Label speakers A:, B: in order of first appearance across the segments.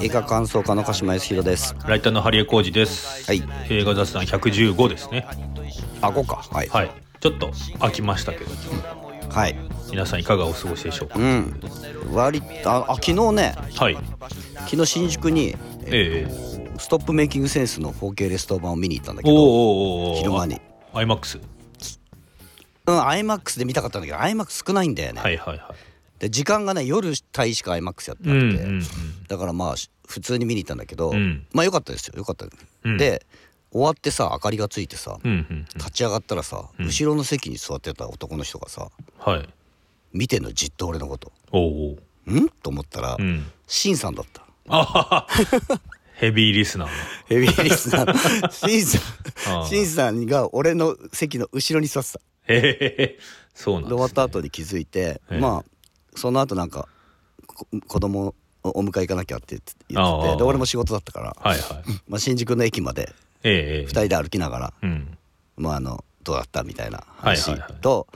A: 映画感想家の鹿島康弘です
B: ライターのハリエコージです。
A: はい
B: 映画雑談115ですね。
A: あこうかはい
B: はい。ちょっと飽きましたけど、
A: はい
B: 皆さんいかがお過ごしでしょうか？
A: うん割ああ昨日ね
B: はい。
A: 昨日新宿に
B: ええ
A: ストップメイキングセンスの 4K レスト版を見に行ったんだけど
B: おーおーおー
A: 昼間に。
B: アイマックス。
A: うん IMAX で見たかったんだけど IMAX 少ないんだよね、
B: はいはいはい。
A: で時間がね夜帯しか IMAX やって
B: う
A: なんくて、
B: うんうん。
A: だからまあし普通に見に行ったんだけど、
B: うん
A: まあよかったですよよかった、
B: うん
A: で終わってさ明かりがついてさ、
B: うんうんうん。
A: 立ち上がったらさ、
B: うん
A: 後ろの席に座ってた男の人がさ
B: はい。
A: 見てんのじっと俺のこと
B: おーおー。
A: ん？と思ったら、
B: うん。
A: シンさんだった。
B: ヘビーリスナーの。
A: ヘビーリスナー シンさんシンさんが俺の席の後ろに座ってた
B: へへへ。そうなんです、ね。
A: で終わった後に気づいて、
B: ええ
A: まあその後なんかこ子供をお迎え行かなきゃって言ってててで俺も仕事だったから、
B: はいはい。
A: まあ、新宿の駅まで
B: ええええ
A: 2人で歩きながら、
B: うん。
A: まあ、あのどうだったみたいな話と、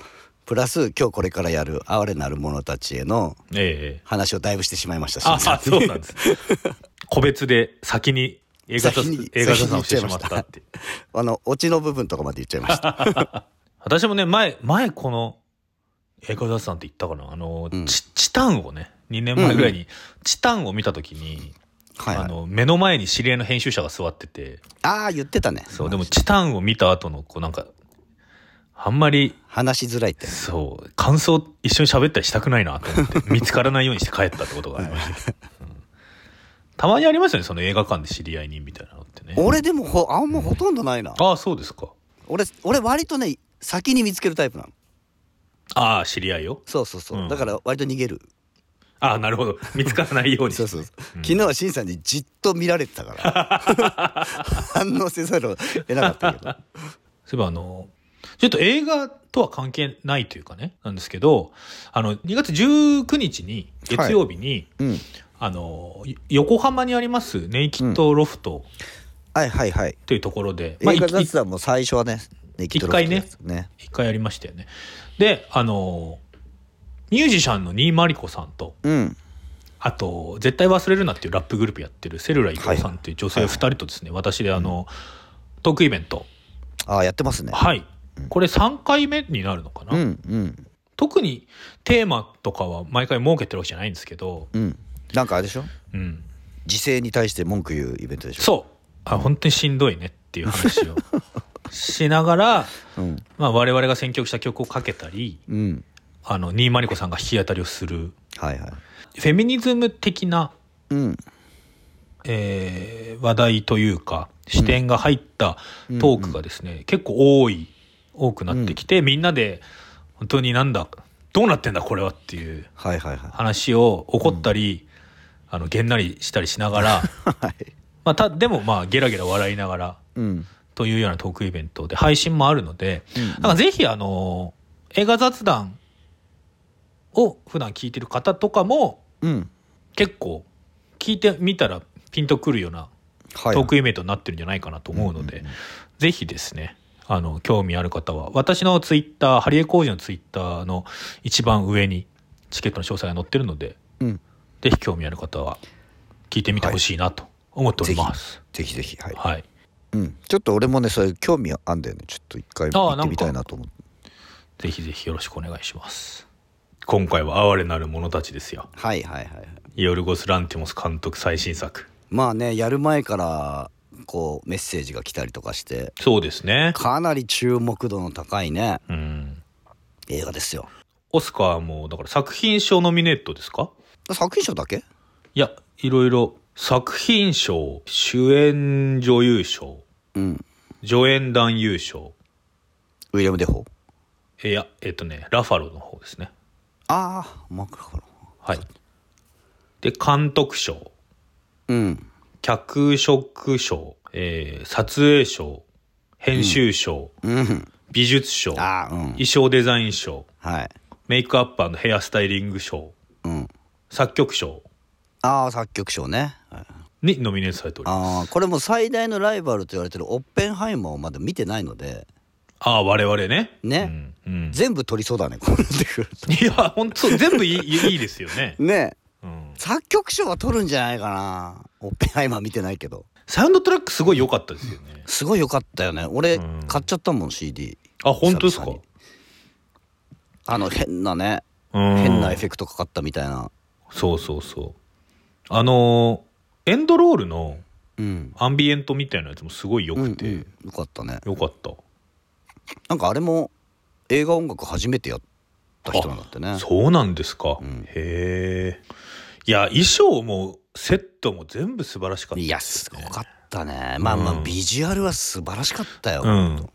A: プラス今日これからやる「哀れなる者たち」への
B: ええええ。
A: 話をだいぶしてしまいましたし
B: ああ、そうなんです。個別で先に映画雑
A: 先に
B: 映画雑談をしてしまったって。
A: あのオチの部分とかまで言っちゃいました
B: 私もね、前、前この映画雑談って言ったかな？あの、
A: うん。
B: チチタンをね、2年前ぐらいに、チタンを見た時に、
A: はい、はい、
B: あの、目の前に知り合いの編集者が座ってて、
A: ああ言ってたね。
B: そう、でもチタンを見た後の、こうなんか、あんまり、
A: 話しづらいって。
B: そう、感想一緒に喋ったりしたくないなと思って、見つからないようにして帰ったってことがありました。うん。たまにありますよね、その映画館で知り合いにみたいなのってね。
A: 俺でもほあんまほとんどないな。
B: ああ、そうですか。
A: 俺俺割とね先に見つけるタイプなの
B: ああ、知り合いよ。
A: そうそうそう、
B: うん。
A: だから割と逃げる。
B: ああ、なるほど。見つからないように。
A: そうそうそう、昨日はしんさんにじっと見られてたから。反応せざるを得なかったけど。
B: そういえばあの、ちょっと映画とは関係ないというかね、なんですけど、あの、2月19日に、月曜日に、
A: うん。
B: あの、よ横浜にありますネイキッドロフト。
A: はいはいはい。
B: というところで、まあ、
A: 映画雑談も最初はねネキッドロフトですね。
B: 一回やりましたよね。で、あの、ミュージシャンの新井真理子さんと、
A: うん。
B: あと、絶対忘れるなっていうラップグループやってるセルラ伊藤さんっていう女性2人とですね、私であの、トークイベント、
A: ああやってますね。
B: はい。これ3回目になるのかな、
A: うんうん。
B: 特にテーマとかは毎回設けてるわけじゃないんですけど、
A: うん。なんかあれでしょ？
B: うん、
A: 時勢に対して文句言うイベントでしょ？
B: そう。あ本当にしんどいねっていう話を しながら、
A: うん。
B: まあ、我々が選曲した曲をかけたり
A: うん。
B: あの新井真理子さんが弾き語りをする。
A: はいはい。
B: フェミニズム的な、
A: うん。
B: えー話題というか視点が入ったトークがですね、結構多い多くなってきて、みんなで本当になんだどうなってんだこれはっていう
A: はいはいはい。
B: 話を怒ったり、あのげんなりしたりしながら、
A: はい。
B: まあ、たでもまあゲラゲラ笑いながら
A: うん
B: というようなトークイベントで配信もあるので、
A: うん
B: なんかぜひあの映画雑談を普段聞いてる方とかも
A: うん。
B: 結構聞いてみたらピンとくるような
A: はい。
B: トークイベントになってるんじゃないかなと思うので、ぜひですねあの興味ある方は私のツイッターハリエコージのツイッターの一番上にチケットの詳細が載ってるので
A: うん。
B: ぜひ興味ある方は聞いてみてほしいなと思っております。
A: ぜひぜひはい。
B: はい。
A: うんちょっと俺もねそういう興味あんだよねちょっと一回
B: ああ
A: 行ってみたいなと思って
B: ぜひぜひよろしくお願いします。今回は哀れなる者たちですよ。
A: はいはいはいはい
B: ヨルゴス・ランティモス監督最新作。
A: まあねやる前からこうメッセージが来たりとかして
B: そうですね。
A: かなり注目度の高いね
B: うん。
A: 映画ですよ
B: オスカーも、だから作品賞ノミネートですか？
A: 作品賞だけ？
B: いや、いろいろ作品賞、主演女優賞、
A: うん。
B: 助演男優賞、
A: ウィリアム・デフォー？
B: いや、えっとね、ラファロの方ですね。
A: ああマクラファロ
B: はい。で、監督賞、
A: うん。
B: 脚色賞、えー撮影賞、編集賞、
A: うん。
B: 美術賞、
A: ああうん。
B: 衣装デザイン賞、
A: はい。
B: メイクアップヘアスタイリング賞、
A: うん。
B: 作曲賞。
A: ああ作曲賞ね、はい
B: にノミネートされております。
A: ああこれも最大のライバルと言われてるオッペンハイマーをまだ見てないので
B: ああ、我々ね。
A: ね
B: うん。うん
A: 全部取りそうだねこうなってくると
B: いや、本当全部いいいいいですよね。
A: ね
B: うん。
A: 作曲賞は取るんじゃないかなオッペンハイマー見てないけど
B: サウンドトラックすごい良かったですよね。
A: すごい良かったよね俺
B: うん
A: 買っちゃったもん CD
B: あ、本当ですか？
A: あの変なね
B: うん
A: 変なエフェクトかかったみたいな
B: そうそうそう。あのーエンドロールの
A: うん。
B: アンビエントみたいなやつもすごい良くて、
A: うんうん。よかったね。
B: よかった。
A: なんかあれも映画音楽初めてやった人なんだってね。
B: そうなんですか。
A: ん。
B: へえ。いや、衣装もセットも全部素晴らしかった
A: いやすごかったね。まあまあ
B: うん。
A: ビジュアルは素晴らしかったよ。
B: うん。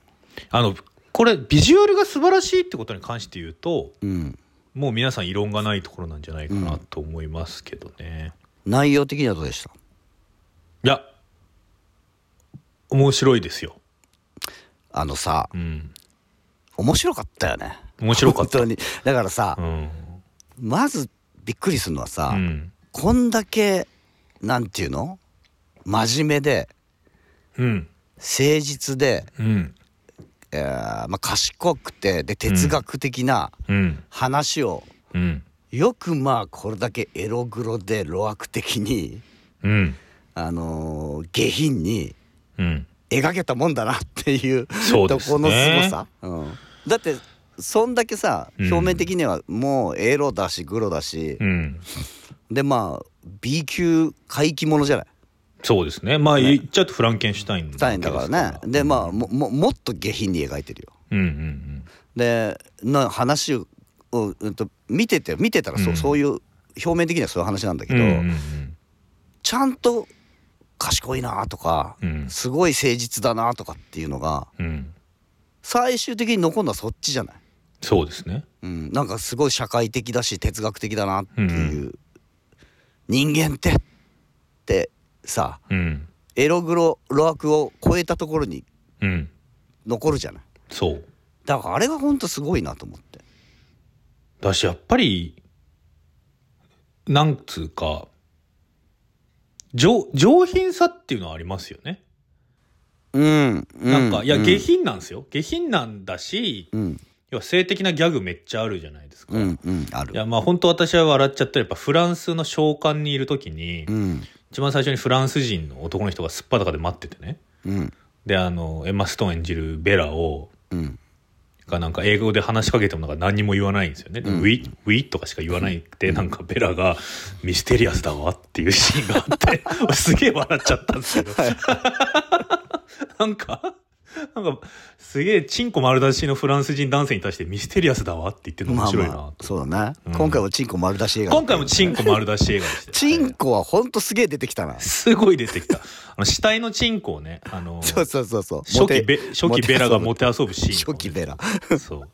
B: あの、これ、ビジュアルが素晴らしいってことに関して言うと、
A: うん。
B: もう皆さん異論がないところなんじゃないかなと思いますけどね。
A: 内容的にはどうでした？
B: いや、面白いですよ。
A: あのさ
B: うん。
A: 面白かったよね
B: 面白かった。
A: 本当にだからさ
B: うん。
A: まずびっくりするのはさ、
B: うん。
A: こんだけなんていうの？真面目で
B: うん。
A: 誠実で、
B: うん。
A: えーまあ、賢くてで哲学的な
B: うん。
A: 話を、
B: うん。
A: よくまあこれだけエログロで路悪的に、
B: うん。
A: あのー下品に
B: うん。
A: 描けたもんだなっていう
B: そうですね。
A: とこのすごさ、うん、だってそんだけさ
B: うん。
A: 表面的にはもうエロだしグロだし、
B: うん。
A: でまあ B 級怪奇ものじゃない？
B: そうですね。まあ、言っちゃうとフランケンシュタイン
A: だからね。でまあもももっと下品に描いてるよ。
B: うんうん
A: での話を、うん、と見てて見てたらそう,、
B: うん。
A: そういう表面的にはそういう話なんだけ
B: うん。
A: ど、
B: うんうん。
A: ちゃんと賢いなとか、
B: うん
A: すごい誠実だなとかっていうのが
B: うん。うん。
A: 最終的に残るのはそっちじゃない、
B: そうですね。
A: うん、なんかすごい社会的だし哲学的だなっていう、人間ってってさ
B: うん。
A: エログロロアクを超えたところに
B: うん。
A: 残るじゃない？
B: そう。
A: だからあれがほんとすごいなと思って
B: だし、やっぱり、なんつうか、上、上品さっていうのはありますよね。
A: うん
B: なんか、いや、
A: うん
B: 下品なんですよ。下品なんだし、
A: うん
B: 要は性的なギャグめっちゃあるじゃないですか。
A: うんうんある
B: いや、まあ本当私は笑っちゃったらやっぱフランスの召喚にいる時に、
A: うん
B: 一番最初にフランス人の男の人がすっぱだかで待っててね。
A: うん
B: で、あの、エンマ・ストーン演じるベラを、
A: うん
B: がなんか英語で話しかけてもなんか何にも言わないんですよね。でウィウィとかしか言わないくて、なんかベラがミステリアスだわっていうシーンがあって、俺 すげえ笑っちゃったんですけど。なんか、なんか、すげえチンコ丸出しのフランス人男性に対してミステリアスだわって言ってるの面白いなと。
A: まあまあそうだね、
B: うん。
A: 今回もチンコ丸出し映画
B: 今回もチンコ丸出し映画でしたよ
A: チンコはほんとすげえ出てきたな。
B: すごい出てきた。あの、死体のチンコをね、あの、
A: そうそうそうそう。
B: 初期ベ、初期ベラがモ
A: モテ
B: テ遊ぶシーン、
A: 初期ベラ。
B: そう。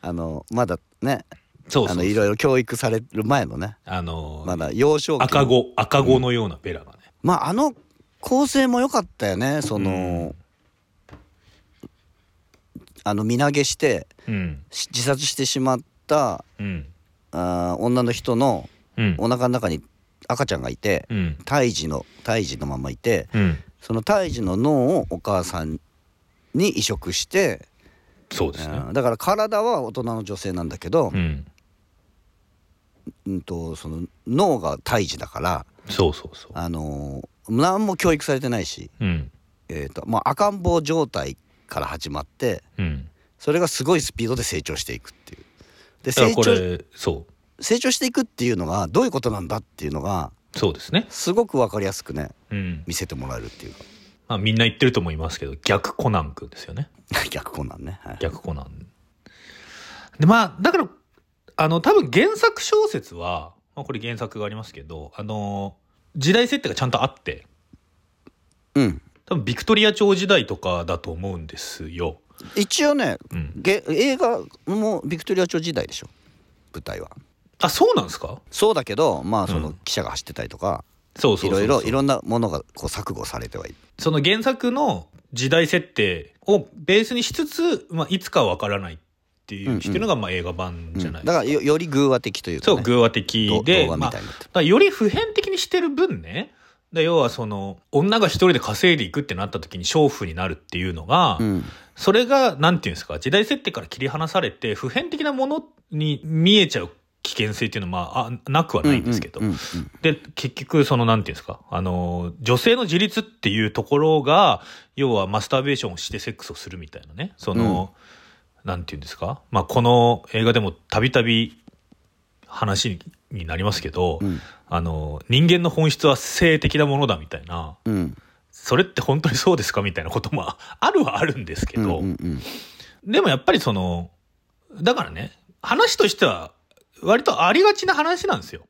A: あのまだね
B: そうそうそう。
A: あのいろいろ教育される前のね。
B: あの、
A: まだ幼少期の。
B: 赤子、赤子のようなベラがね。
A: まああの構成も良かったよね。その、あの身投げして
B: うん。
A: し自殺してしまった
B: うん。
A: あー女の人の
B: うん。
A: お腹の中に赤ちゃんがいて
B: うん。
A: 胎児の胎児のままいて
B: うん。
A: その胎児の脳をお母さんに移植して、
B: そうですね。
A: うんだから体は大人の女性なんだけど
B: う、ん。
A: うん、とその脳が胎児だから、
B: そうそうそう。
A: あのー何も教育されてないし、
B: うん。
A: えーとまあ、赤ん坊状態から始まって
B: うん。
A: それがすごいスピードで成長していくっていう。で成長
B: そ
A: 成長していくっていうのがどういうことなんだっていうのが
B: う。そうですね。
A: すごく分かりやすくね
B: うん。
A: 見せてもらえるっていうか
B: まあみんな言ってると思いますけど、逆コナン君ですよね。
A: 逆コナンね、はい、
B: 逆コナン。で、まあ、だから、あの、多分原作小説は、まあこれ原作がありますけど、あの、時代設定がちゃんとあって、
A: うん
B: 多分ビクトリア朝時代とかだと思うんですよ。
A: 一応ね
B: うん。
A: げ映画もビクトリア朝時代でしょ。舞台は。
B: あ、そうなんですか？
A: そうだけどまあそうの
B: ん。
A: 記者が走ってたりとか、
B: そうそうそうそう。
A: いろいろいろんなものがこう錯誤されてはいる。
B: その原作の時代設定をベースにしつつ、まあ、いつかはわからないっていう、
A: うんうん。
B: してるのがまあ映画版じゃない
A: だからよより偶話的というか、ね、
B: そう、偶話的
A: ど
B: で、まあ、より普遍的にしてる分ね、だ要はその、女が一人で稼いでいくってなった時に娼婦になるっていうのが、
A: うん。
B: それが、なんていうんですか、時代設定から切り離されて、普遍的なものに見えちゃう危険性っていうのは、まあ、あなくはないんですけど、で結局そのなんていうんですかあの女性の自立っていうところが要はマスターベーションをしてセックスをするみたいなね。その、なんていうんですか、まあ、この映画でもたびたび話になりますけど、
A: うん
B: あの人間の本質は性的なものだみたいな
A: うん。うん
B: それって本当にそうですかみたいなことも あるはあるんですけど、でもやっぱりそのだからね話としては割とありがちな話なんですよ。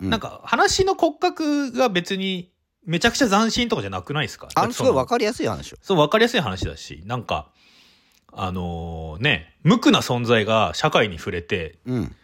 B: なんか話の骨格が別にめちゃくちゃ斬新とかじゃなくないですか？
A: あのすごい分
B: か
A: かりやすい話よ。
B: そう分かりやすい話だしなんかあのね無垢な存在が社会に触れて
A: うん。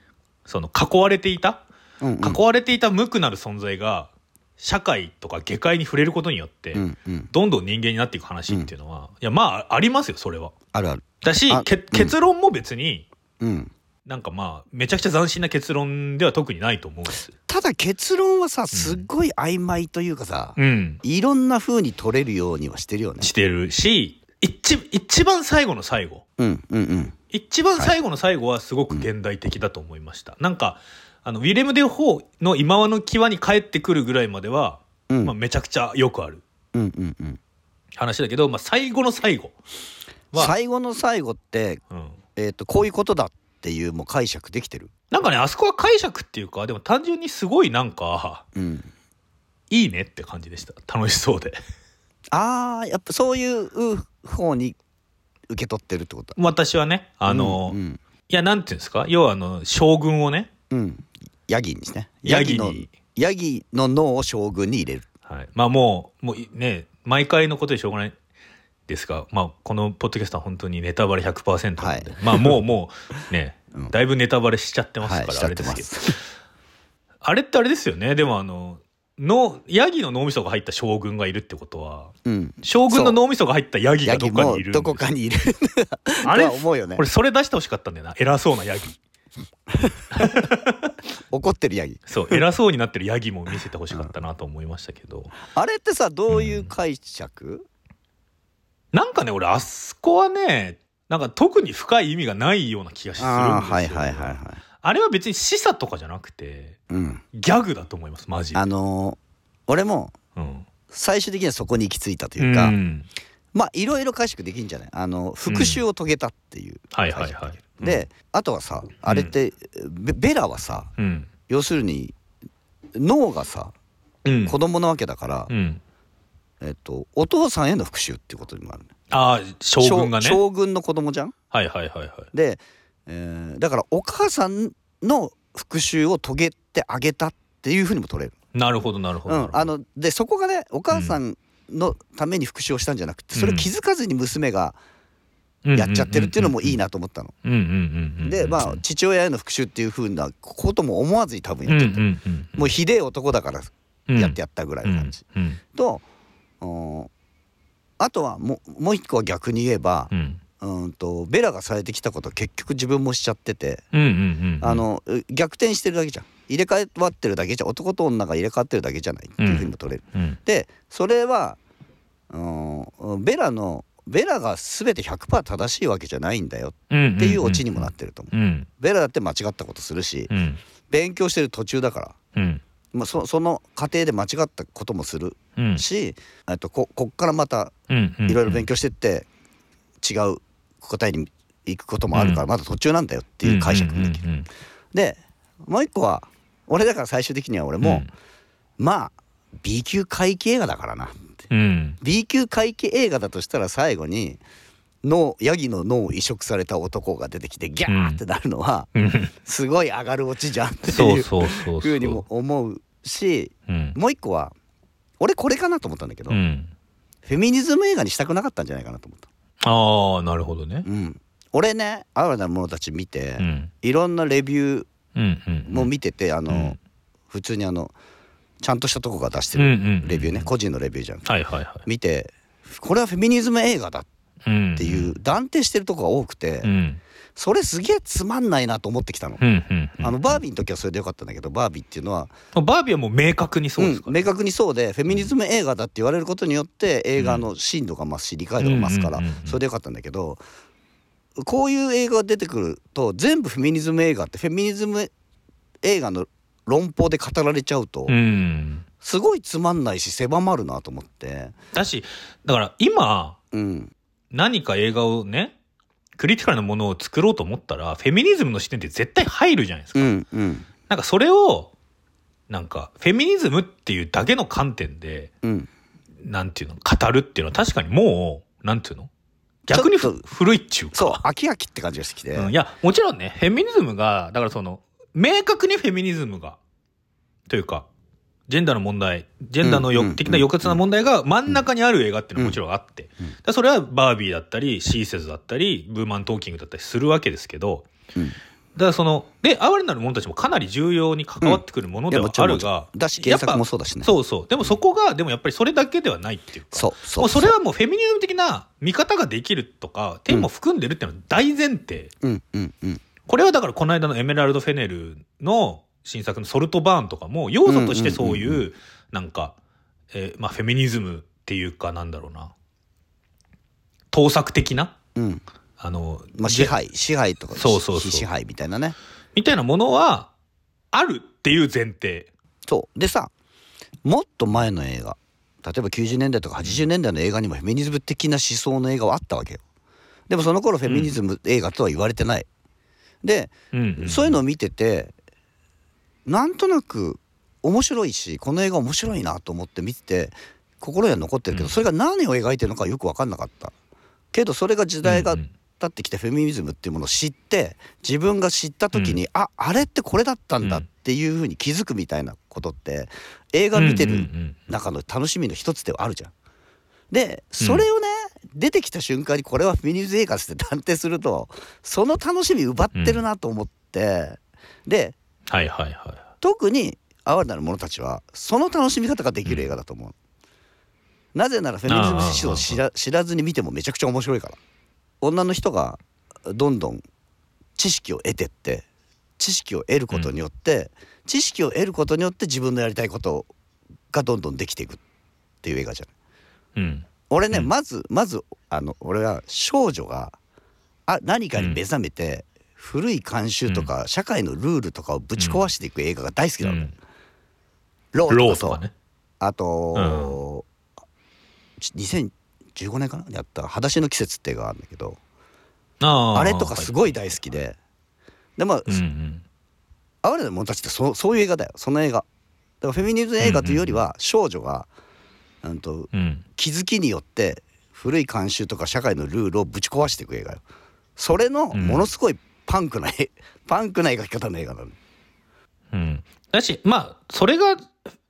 B: その囲われていた
A: うんうん。
B: 囲われていた無垢なる存在が社会とか下界に触れることによって、
A: うんうん。
B: どんどん人間になっていく話っていうのは、いやまあありますよそれは。
A: あるある。
B: だし結論も別に
A: うん。
B: なんかまあめちゃくちゃ斬新な結論では特にないと思うんです。
A: ただ結論はさすっごい曖昧というかさ、
B: うん、
A: いろんな風に取れるようにはしてるよね。
B: してるし一一番最後の最後。
A: うんうんうん。
B: 一番最後の最後はすごく現代的だと思いました。なんかあのウィレム・デ・ホーの今和の際に帰ってくるぐらいまでは、
A: うん。
B: まあ、めちゃくちゃよくある。
A: うんうんうん。
B: 話だけど、まあ、最後の最後は、
A: 最後の最後って、
B: うん、
A: えー、とこういうことだっていうもう解釈できてる？
B: なんかねあそこは解釈っていうかでも単純にすごいなんか
A: うん。
B: いいねって感じでした。楽しそうで。
A: あーやっぱそういう方に受け取ってるってこと？だ
B: 私はねあの、い
A: うん。
B: やなんていうんですか？要はあの将軍をね
A: うん、うんヤギにですね。
B: ヤギ
A: の
B: に。
A: ヤギの脳を将軍に入れる。
B: はい、まあもうもうね毎回のことでしょうがないですが、まあ、このポッドキャストは本当にネタバレ100%なので、
A: はい。
B: まあもうもうね、
A: うん。
B: だいぶネタバレしちゃってます
A: はい
B: から、
A: しちゃってま
B: あれです。けど
A: す
B: あれってあれですよね。でもあののヤギの脳みそが入った将軍がいるってことは
A: うん。
B: 将軍の脳みそが入ったヤギがどっかにいる
A: どこかにいる。
B: あれ？
A: 思うよね。
B: これそれ出してほしかったんだよな。偉そうなヤギ
A: 怒ってるヤギ。
B: そう偉そうになってるヤギも見せてほしかったなと思いましたけど、
A: あれってさどういう解釈、
B: なんかね俺あそこはねなんか特に深い意味がないような気がするんですよ、
A: はいはいはいはい。
B: あれは別に示唆とかじゃなくて
A: うん。
B: ギャグだと思いますマジで。
A: あのー俺も
B: うん。
A: 最終的にはそこに行き着いたというか、
B: うん。
A: まあいろいろ解釈できるんじゃない？あの復讐を遂げたっていう
B: はいはいはい
A: であとはさあれって、ベベラはさ
B: うん。
A: 要するに脳がさ
B: うん。
A: 子供なわけだから、
B: うん。
A: えっと、お父さんへの復讐っていうことにもあるね
B: ああ将軍がね。
A: 将将軍の子供じゃん？
B: はいはいはいはい。
A: で、えーだからお母さんの復讐を遂げてあげたっていうふうにも取れる。
B: なるほどなるほどなるほ、ど。
A: うんあのでそこがねお母さんのために復讐をしたんじゃなくて、それを気づかずに娘がやっちゃってるっていうのもいいなと思ったの。
B: うんうんうんうん
A: でまあ父親への復讐っていうふうなことも思わずに多分
B: うんうん
A: やってる、もうひでえ男だからやってやったぐらいの感じ。
B: うんうん
A: とうん。あとはもうもう一個は逆に言えば、
B: うん。
A: うんとベラがされてきたことは結局自分もしちゃってて、逆転してるだけじゃん。入れ替わってるだけじゃ男と女が入れ替わってるだけじゃないっていうふうにも取れる。
B: うん。
A: でそれはうんベラのベラが全て100%正しいわけじゃないんだよ
B: うん
A: っていうオチにもなってると思う。
B: うん。
A: ベラだって間違ったことするし
B: うん。
A: 勉強してる途中だから、
B: うん。
A: まあ、そその過程で間違ったこともする
B: うん。
A: し、えっとここっからまた
B: うん
A: いろいろ勉強してって違う答えに行くこともあるから
B: うん。
A: まだ途中なんだよっていう解釈もできる。
B: うんうん
A: でもう一個は俺だから最終的には俺も、まあ B 級怪奇映画だからな
B: うんうん。
A: B 級怪奇映画だとしたら最後に脳ヤギの脳を移植された男が出てきてギャーってなるのは、
B: うん。
A: すごい上がるオチじゃんっていうふうにも思うし
B: うん。
A: もう一個は俺これかなと思ったんだけど、
B: うん。
A: フェミニズム映画にしたくなかったんじゃないかなと思った。
B: ああなるほどね。
A: うん、俺ね「哀れな者たち」見て、
B: うん。
A: いろんなレビュー
B: うんうん。
A: も見てて、あの、
B: うん。
A: 普通にあのちゃんとしたとこが出してる
B: ん
A: レビューね、個人のレビューじゃん。
B: はいはいは
A: 見てこれはフェミニズム映画だっていう断定してるとこが多くて、
B: うん。
A: それすげえつまんないなと思ってきたの。あのバービーの時はそれでよかったんだけどバービーっていうのは、
B: バービーはもう明確にそうですか？
A: うん明確にそうでフェミニズム映画だって言われることによって映画の深度が増すし理解度が増すからそれでよかったんだけどこういう映画が出てくると全部フェミニズム映画ってフェミニズム映画の論法で語られちゃうと、
B: うん。
A: すごいつまんないし狭まるなと思って。
B: だしだから今
A: うん。
B: 何か映画をねクリティカルなものを作ろうと思ったらフェミニズムの視点って絶対入るじゃないですか、
A: うんうん。
B: なんかそれをなんかフェミニズムっていうだけの観点で
A: うん。
B: なんていうの語るっていうのは確かにもうなんていうの逆に古いっちゅうか。
A: そう飽き飽きって感じがしてきて、
B: うんいやもちろんねフェミニズムがだからその明確にフェミニズムがというかジェンダーの問題ジェンダーのよ的な抑圧な問題が真ん中にある映画っていうのはもちろんあって、
A: うん。
B: だそれはバービーだったりシーセズだったりブーマントーキングだったりするわけですけど。
A: うん。
B: だからそので哀れなる者たちもかなり重要に関わってくるものではあるが、
A: だし原作もそうだしね。
B: そうそう。でもそこがでもやっぱりそれだけではないっていうか。
A: そうそう
B: それはもうフェミニズム的な見方ができるとかテーマを含んでるっていうのは大前提、
A: うんうんうん
B: これはだからこの間のエメラルド・フェネルの新作のソルトバーンとかも要素としてそういうなんか、えーまあフェミニズムっていうかなんだろうな。盗作的な？
A: うん。
B: あの、
A: まあ支配支配とか
B: そうそうそう。
A: 非支配みたいなね。
B: みたいなものはあるっていう前提。
A: そう。でさもっと前の映画。例えば90年代とか80年代の映画にもフェミニズム的な思想の映画はあったわけよ。でもその頃フェミニズム映画とは言われてない、で、
B: うんうん
A: そういうのを見ててなんとなく面白いしこの映画面白いなと思って見てて心には残ってるけど、
B: うん。
A: それが何を描いてるのかよく分かんなかった。けどそれが時代が
B: うんうん。
A: 経ってきてフェミニズムっていうものを知って自分が知った時に、ああれってこれだったんだっていうふうに気づくみたいなことって映画見てる
B: うんうんうん
A: 中の楽しみの一つではあるじゃん。でそれをね、出てきた瞬間にこれはフェミニズム映画って断定するとその楽しみ奪ってるなと思って、で
B: はいはいはい。
A: 特に哀れなる者たちはその楽しみ方ができる映画だと思う。なぜならフェミニズム思想を知ら知らずに見てもめちゃくちゃ面白いから。女の人がどんどん知識を得てって知識を得ることによって、知識を得ることによって自分のやりたいことがどんどんできていくっていう映画じゃない。
B: うん。
A: 俺ね、
B: うん。
A: まずまずあの俺は少女があ何かに目覚めて、古い慣習とか、社会のルールとかをぶち壊していく映画が大好きなの、ねロ
B: ロ
A: ーとかそう
B: ーとかね。
A: あと、2015年かな？やった「裸足の季節」って映画があるんだけど。
B: あー。
A: あれとかすごい大好きで、でまあ、
B: うんうん。
A: 哀れな者たちってそそういう映画だよ。その映画。だからフェミニズム映画というよりは少女が、うんと
B: うん。
A: 気づきによって古い慣習とか社会のルールをぶち壊していく映画よ。それの
B: うん。
A: ものすごいパンクな、パンクな描き方の映画なの
B: うん。だし、まあ、それが、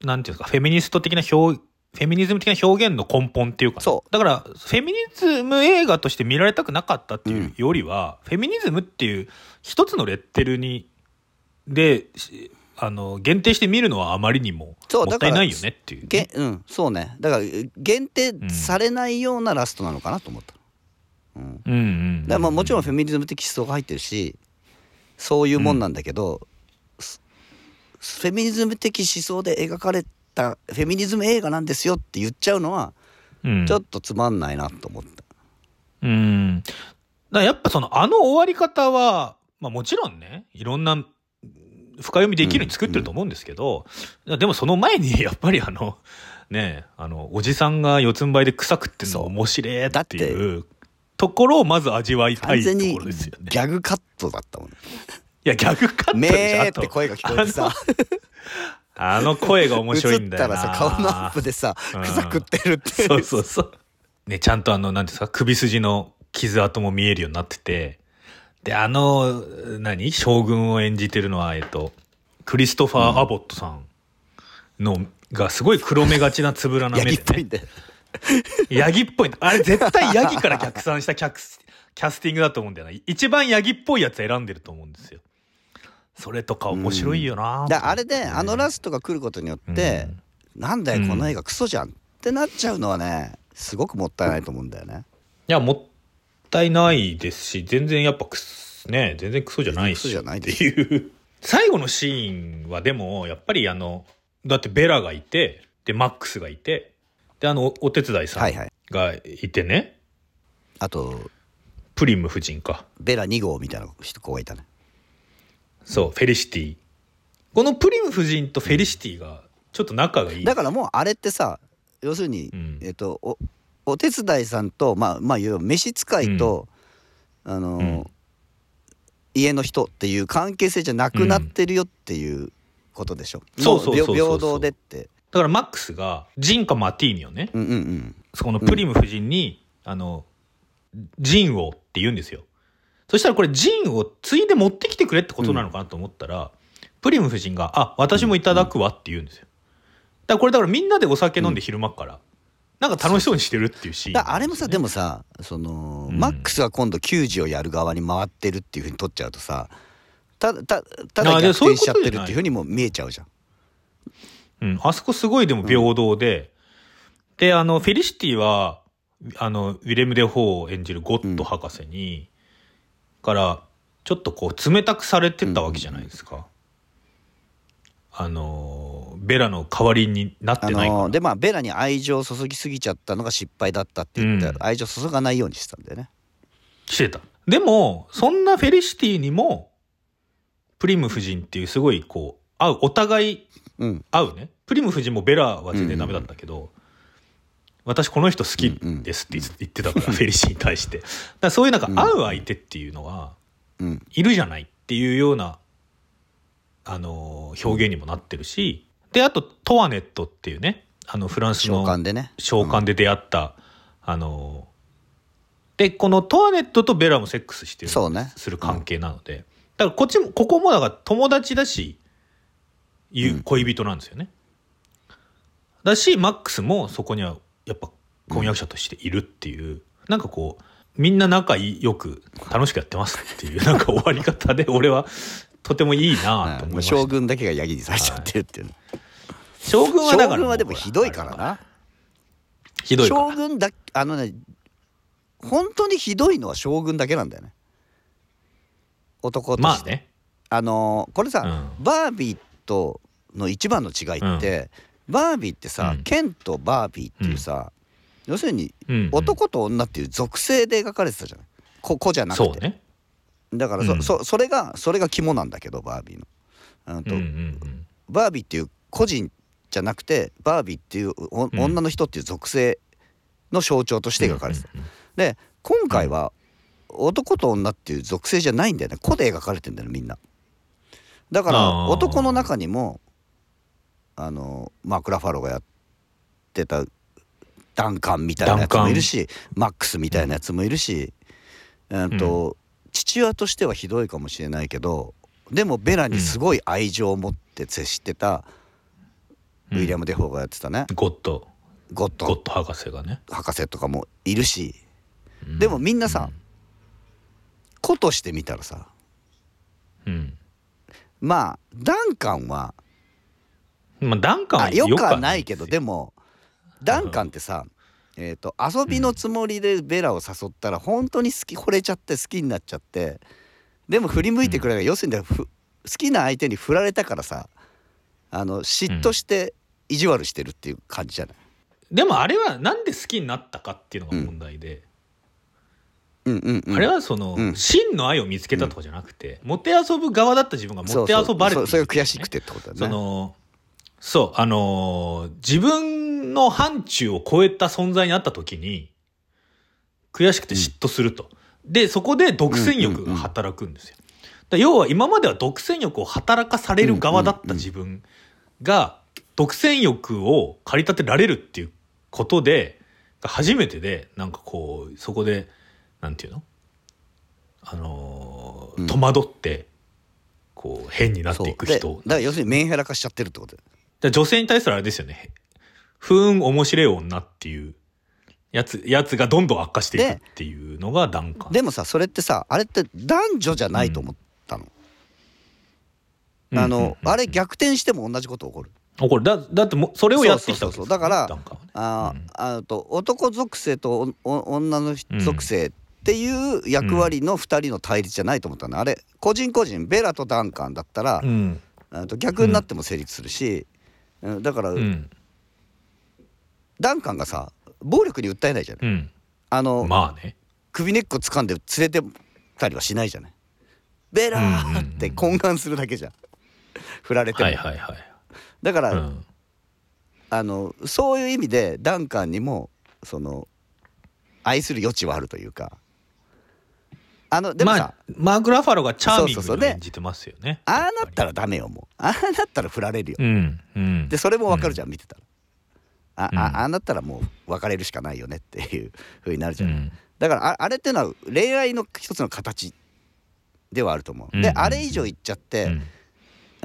B: なんていうか、フェミニスト的な表、フェミニズム的な表現の根本っていうかね、
A: そう。
B: だから、フェミニズム映画として見られたくなかったっていうよりは、フェミニズムっていう一つのレッテルに、で、しあの、限定して見るのはあまりにも
A: そう
B: もったいないよねっていう。
A: げうんそうねだから限定されないようなラストなのかなと思った、うん、
B: うんうん。
A: もちろんフェミニズム的思想が入ってるしそういうもんなんだけど、すフェミニズム的思想で描かれたフェミニズム映画なんですよって言っちゃうのは
B: うん
A: ちょっとつまんないなと思った、
B: うん。だやっぱその、あの終わり方は、まあもちろんね、いろんな深読みできるように作ってると思うんですけど、でもその前に、やっぱりあの、ねあの、おじさんが四つん這いで草食ってんの面白いっていうところをまず味わいたいところですよね。
A: ギャグカットだったもんね
B: いや、逆カット
A: め
B: でしょ
A: ーって声が聞こえてさ
B: あの声が面白いんだよな。
A: 映ったらさ顔のアップでさ
B: うん
A: 草食ってるって
B: そうそうそう。ね、ちゃんとあの、なんていうんですか、首筋の傷跡も見えるようになってて、で、あの、何？将軍を演じてるのは、えっと、クリストファー・アボットさんの、がすごい黒目がちなつぶらな
A: ヤ
B: 目で、ね。
A: ギっぽいんだよ。
B: ヤギっぽい。あれ絶対ヤギから逆算したキャキャスティングだと思うんだよな。一番ヤギっぽいやつ選んでると思うんですよ。それとか面白いよな、
A: だからあれであのラストが来ることによって、なんだよこの映画クソじゃんってなっちゃうのはねすごくもったいないと思うんだよね。
B: いや、もっないですし、全然やっぱくす、ね、全然クソじゃないし。
A: クソじゃない
B: っていう。最後のシーンはでも、やっぱりあの、だってベラがいて、で、マックスがいて、で、あの、おお手伝いさん
A: はいはい。
B: がいてね、
A: あと
B: プリム夫人か。
A: ベラ2号みたいな人子がいたね。
B: そう、フェリシティ。このプリム夫人とフェリシティがちょっと仲がいい。
A: だからもうあれってさ要するに、
B: うん。
A: えっとおお手伝いさんとまあまあ要は召使いと、あの、
B: うん。
A: 家の人っていう関係性じゃなくなってるよっていうことでしょ、
B: うん。そうそうそうそう
A: も平平等でって。
B: だからマックスがジンかマティーニをね
A: うんうんうん。
B: そこのプリム夫人に、あのジンをって言うんですよ。そしたらこれジンをついで持ってきてくれってことなのかなと思ったら、プリム夫人が「あ私もいただくわ」って言うんですよ。だからこれだからみんなでお酒飲んで昼間っから、なんか楽しそうにしてるっていうシーン
A: だからあれもさで
B: も
A: もさその、
B: うん
A: マックスが今度給仕をやる側に回ってるっていうふうに取っちゃうとさたたただ逆転しちゃってるっていうふうにも見えちゃうじゃん。
B: うん、あそこすごいでも平等で、で、あの、フェリシティは、あの、ウィレム・デ・ホーを演じるゴッド博士に、から、ちょっとこう、冷たくされてたわけじゃないですか。あの、ベラの代わりになって
A: あ
B: ないから。
A: のでまあベラに愛情を注ぎすぎちゃったのが失敗だったって言って、
B: うん
A: 愛情注がないようにしてたんだよね。
B: してた。でも、そんなフェリシティにも、プリム夫人っていうすごいこう、合う、お互い
A: うん
B: 合うね。プリム夫人もベラは全然ダメだったけど、私この人好きですって言ってたから、フェリシーに対して。だそういうなんか合う相手っていうのは、
A: うん
B: いるじゃないっていうような、あのー、表現にもなってるし、で、あと、トワネットっていうね、あの、フランス
A: 召
B: の
A: 喚でね。
B: 召喚で出会った、あのーで、このトワネットとベラもセックスしてる
A: そうね
B: する関係なので、だからこっちも、ここもだから友達だし、いう恋人なんですよね。だし、マックスもそこにはやっぱ婚約者としているっていう、なんかこう、みんな仲よく楽しくやってますっていう、なんか終わり方で俺はとてもいいなと思いました。
A: 将軍だけがヤギにされちゃってるっていう。ね、
B: 将軍はだから
A: 将軍はでもひどいからな。
B: ひどい
A: 将軍だあのね本当にひどいのは将軍だけなんだよね。男として、
B: まあね。
A: あのーこれさ、
B: う
A: バービーとの一番の違いって、バービーってさ、
B: うん。
A: ケンとバービーっていうさ、要するに
B: うん。うん。
A: 男と女っていう属性で描かれてたじゃない。子子じゃなくて、
B: ね
A: だからそ,、
B: うん。
A: そそれがそれが肝なんだけどバービーの。うんと
B: うんうんうん
A: バービーっていう個人じゃなくてバービーっていう女の人っていう属性の象徴として描かれてた。
B: うんうん
A: で今回は男と女っていう属性じゃないんだよね。個で描かれてんだよねみんな。だから男の中にもあのマーク・ラファロがやってたダンカンみたいなやつもいるしマックスみたいなやつもいるし、うんと父親としてはひどいかもしれないけどでもベラにすごい愛情を持って接してたウィリアム・デフォーがやってたね、
B: ゴッド。
A: ゴッド。
B: ゴッド博士がね。
A: 博士とかもいるし。でもみんなさ、子として見たらさ
B: うん。
A: まあダンカンは
B: まあダンカンは
A: あよくは
B: は
A: ないけどでもダンカンってさ、えー、と遊びのつもりでベラを誘ったら本当に好き惚れちゃって好きになっちゃってでも振り向いてくれない、要するにふ好きな相手に振られたからさあの嫉妬して意地悪してるっていう感じじゃない、
B: でもあれはなんで好きになったかっていうのが問題で、
A: うんうんうん、
B: あれはその、
A: うん。
B: 真の愛を見つけたとかじゃなくて、モテ遊ぶ側だった自分がモテ遊ばれて
A: そうそうそそれが悔
B: い
A: しくてってことだね
B: そのそうあのー自分の範疇を超えた存在になった時に悔しくて嫉妬すると、でそこで独占欲が働くんですよ、だ要は今までは独占欲を働かされる側だった自分が独占欲を駆り立てられるっていうことで初めてでなんかこうそこでなんていうの？あのー
A: うん。
B: 戸惑ってこう変になっていく人。
A: だから要するにメンヘラ化しちゃってるってこと。
B: 女性に対するあれですよね。不運面白い女っていうやつ、やつがどんどん悪化していくっていうのが段階。
A: でもさそれってさあれって男女じゃないと思ったの、
B: うん
A: あの、
B: うんうん
A: あれ逆転しても同じこと起こる。
B: あこれだ、だってもうそれをやってきたわ
A: だから
B: ね。
A: あ
B: うん。
A: ー、あと男属性とおお女の属性っていう役割の2人の対立じゃないと思ったの、あれ個人個人ベラとダンカンだったら、
B: うん。
A: あと逆になっても成立するし、うんだから、
B: うん。
A: ダンカンがさ暴力に訴えないじゃない、
B: うん。
A: あの、
B: まあね。
A: 首根っこ掴んで連れてったりはしないじゃないベラーって懇願するだけじゃん、振られても、
B: はいはいはい。
A: だから、
B: うん。
A: あのそういう意味でダンカンにもその愛する余地はあるというかあのでもさ、
B: まあ、マーク・ラファロがチャーミングに演じてますよね。
A: ああなったらダメよもうああなったら振られるよ、
B: うん。うん。
A: でそれもわかるじゃん、見てたらあ、
B: うん。
A: あああなったらもう別れるしかないよねっていうふうになるじゃん、
B: うん。
A: だからああれっていうのは恋愛の一つの形ではあると思う、
B: うん。
A: であれ以上言っちゃって、
B: うん。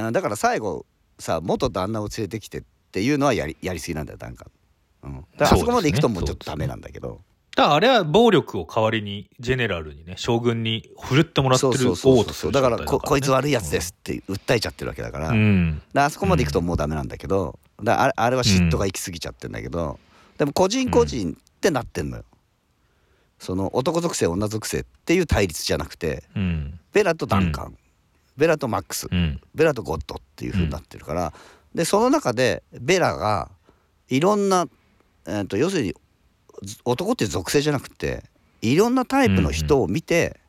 A: あだから最後さ元旦那を連れてきてっていうのはやりやりすぎなんだよダンカン、うん、だからあそこまで行くともうちょっとダメなんだけど。
B: だからあれは暴力を代わりにジェネラルにね将軍に振るってもらってる
A: そうそうそう
B: 王とする
A: だからここいつ悪いやつ
B: で
A: ですって訴えちゃってるわけだから,、
B: うん。
A: あそこまで行くともうダメなんだけど。だからあれあれは嫉妬が行き過ぎちゃってんだけど、でも個人個人ってなってんのよ。その男属性女属性っていう対立じゃなくて
B: うん。
A: ベラとダンカン、ベラとマックス、
B: うん。
A: ベラとゴッドっていう風になってるから、でその中でベラがいろんな、えー、と要するにず男って属性じゃなくていろんなタイプの人を見て、